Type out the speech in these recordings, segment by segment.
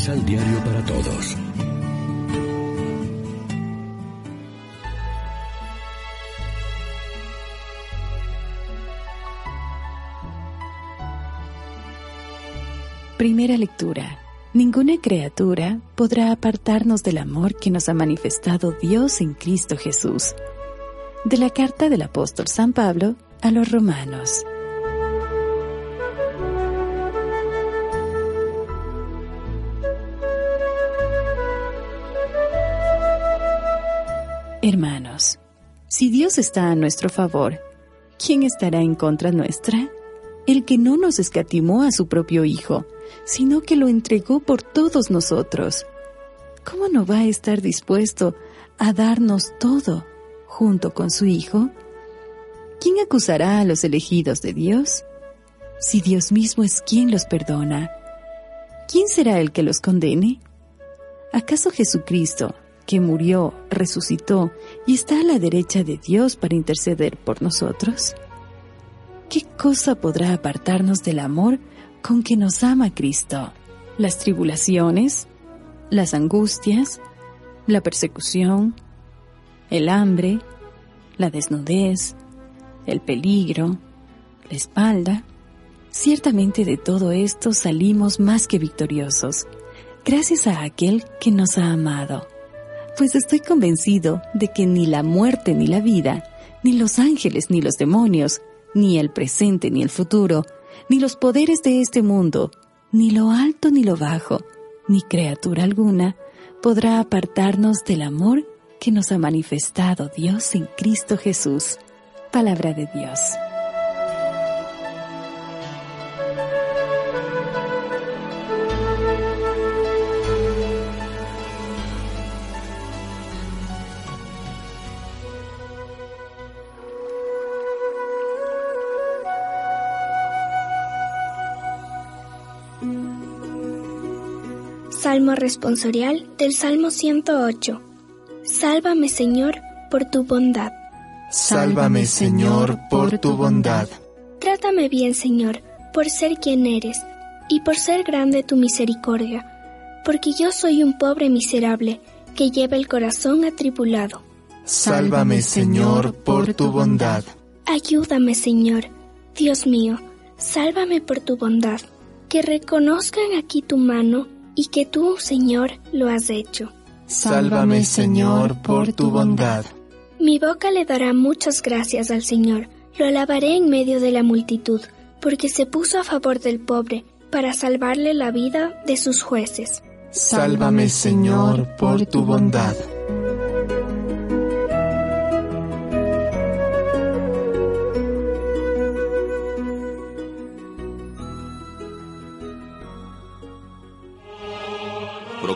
Misal diario para todos. Primera lectura. Ninguna criatura podrá apartarnos del amor que nos ha manifestado Dios en Cristo Jesús. De la carta del apóstol San Pablo a los romanos. Hermanos, si Dios está a nuestro favor, ¿quién estará en contra nuestra? El que no nos escatimó a su propio Hijo, sino que lo entregó por todos nosotros. ¿Cómo no va a estar dispuesto a darnos todo junto con su Hijo? ¿Quién acusará a los elegidos de Dios? Si Dios mismo es quien los perdona, ¿quién será el que los condene? ¿Acaso Jesucristo, que murió, resucitó y está a la derecha de Dios para interceder por nosotros? ¿Qué cosa podrá apartarnos del amor con que nos ama Cristo? ¿Las tribulaciones? ¿Las angustias? ¿La persecución? ¿El hambre? ¿La desnudez? ¿El peligro? ¿La espalda? Ciertamente de todo esto salimos más que victoriosos, gracias a aquel que nos ha amado pues estoy convencido de que ni la muerte ni la vida, ni los ángeles ni los demonios, ni el presente ni el futuro, ni los poderes de este mundo, ni lo alto ni lo bajo, ni criatura alguna, podrá apartarnos del amor que nos ha manifestado Dios en Cristo Jesús. Palabra de Dios. Salmo responsorial del Salmo 108. Sálvame Señor por tu bondad. Sálvame Señor por tu bondad. Trátame bien Señor por ser quien eres y por ser grande tu misericordia, porque yo soy un pobre miserable que lleva el corazón atribulado. Sálvame Señor por tu bondad. Ayúdame Señor, Dios mío, sálvame por tu bondad. Que reconozcan aquí tu mano y que tú, Señor, lo has hecho. Sálvame, Señor, por tu bondad. Mi boca le dará muchas gracias al Señor. Lo alabaré en medio de la multitud, porque se puso a favor del pobre, para salvarle la vida de sus jueces. Sálvame, Señor, por tu bondad.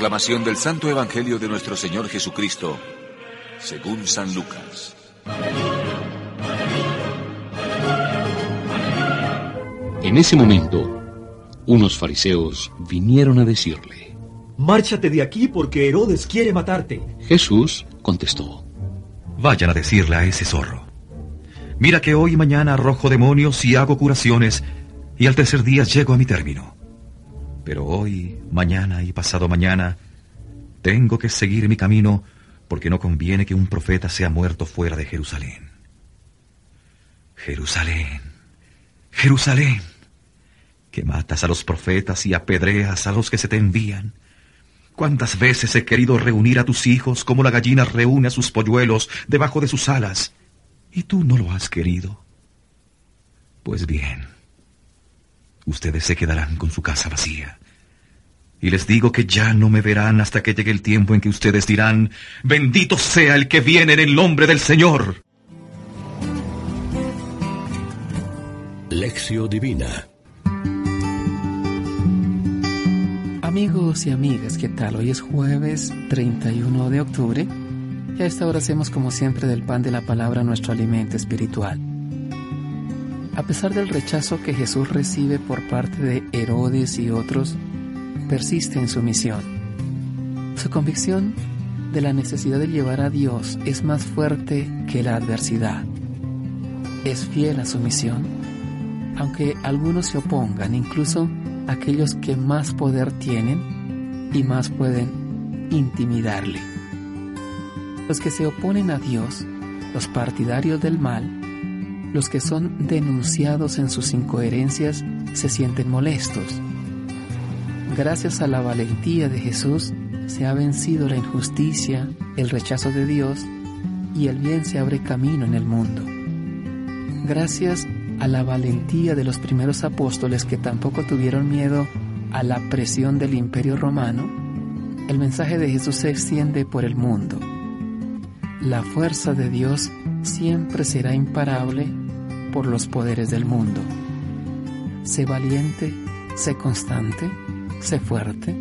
Proclamación del Santo Evangelio de nuestro Señor Jesucristo, según San Lucas. En ese momento, unos fariseos vinieron a decirle, Márchate de aquí porque Herodes quiere matarte. Jesús contestó, Vayan a decirle a ese zorro. Mira que hoy y mañana arrojo demonios y hago curaciones, y al tercer día llego a mi término. Pero hoy, mañana y pasado mañana, tengo que seguir mi camino porque no conviene que un profeta sea muerto fuera de Jerusalén. Jerusalén, Jerusalén, que matas a los profetas y apedreas a los que se te envían. ¿Cuántas veces he querido reunir a tus hijos como la gallina reúne a sus polluelos debajo de sus alas? Y tú no lo has querido. Pues bien, ustedes se quedarán con su casa vacía. Y les digo que ya no me verán hasta que llegue el tiempo en que ustedes dirán, bendito sea el que viene en el nombre del Señor. Lección Divina Amigos y amigas, ¿qué tal? Hoy es jueves 31 de octubre y a esta hora hacemos como siempre del pan de la palabra nuestro alimento espiritual. A pesar del rechazo que Jesús recibe por parte de Herodes y otros, persiste en su misión. Su convicción de la necesidad de llevar a Dios es más fuerte que la adversidad. Es fiel a su misión, aunque algunos se opongan, incluso aquellos que más poder tienen y más pueden intimidarle. Los que se oponen a Dios, los partidarios del mal, los que son denunciados en sus incoherencias, se sienten molestos. Gracias a la valentía de Jesús, se ha vencido la injusticia, el rechazo de Dios y el bien se abre camino en el mundo. Gracias a la valentía de los primeros apóstoles que tampoco tuvieron miedo a la presión del imperio romano, el mensaje de Jesús se extiende por el mundo. La fuerza de Dios siempre será imparable por los poderes del mundo. Sé valiente, sé constante, sé fuerte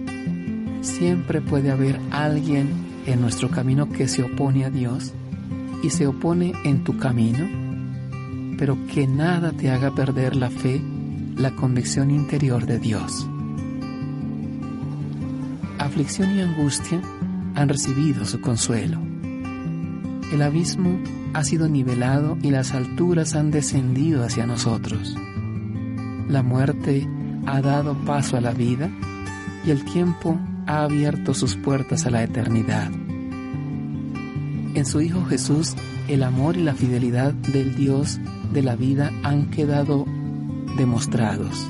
Siempre puede haber alguien en nuestro camino que se opone a Dios y se opone en tu camino, pero que nada te haga perder la fe, la convicción interior de Dios. Aflicción y angustia han recibido su consuelo. El abismo ha sido nivelado y las alturas han descendido hacia nosotros. La muerte ha dado paso a la vida y el tiempo ha abierto sus puertas a la eternidad. En su Hijo Jesús, el amor y la fidelidad del Dios de la vida han quedado demostrados.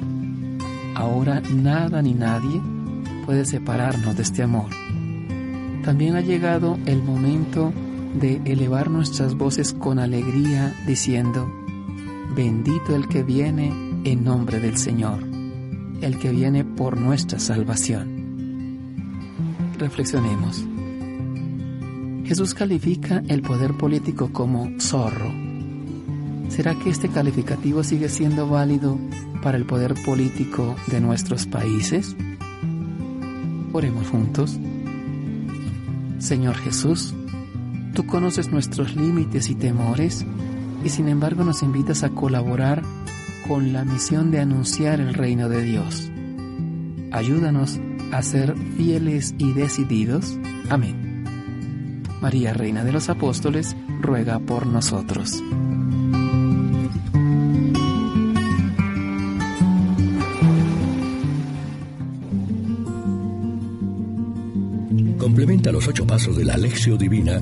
Ahora nada ni nadie puede separarnos de este amor. También ha llegado el momento de elevar nuestras voces con alegría diciendo, bendito el que viene en nombre del Señor, el que viene por nuestra salvación. Reflexionemos. Jesús califica el poder político como zorro. ¿Será que este calificativo sigue siendo válido para el poder político de nuestros países? Oremos juntos. Señor Jesús, tú conoces nuestros límites y temores y sin embargo nos invitas a colaborar con la misión de anunciar el reino de Dios. Ayúdanos a ser fieles y decididos. Amén. María, Reina de los Apóstoles, ruega por nosotros. Complementa los ocho pasos de la Alexio Divina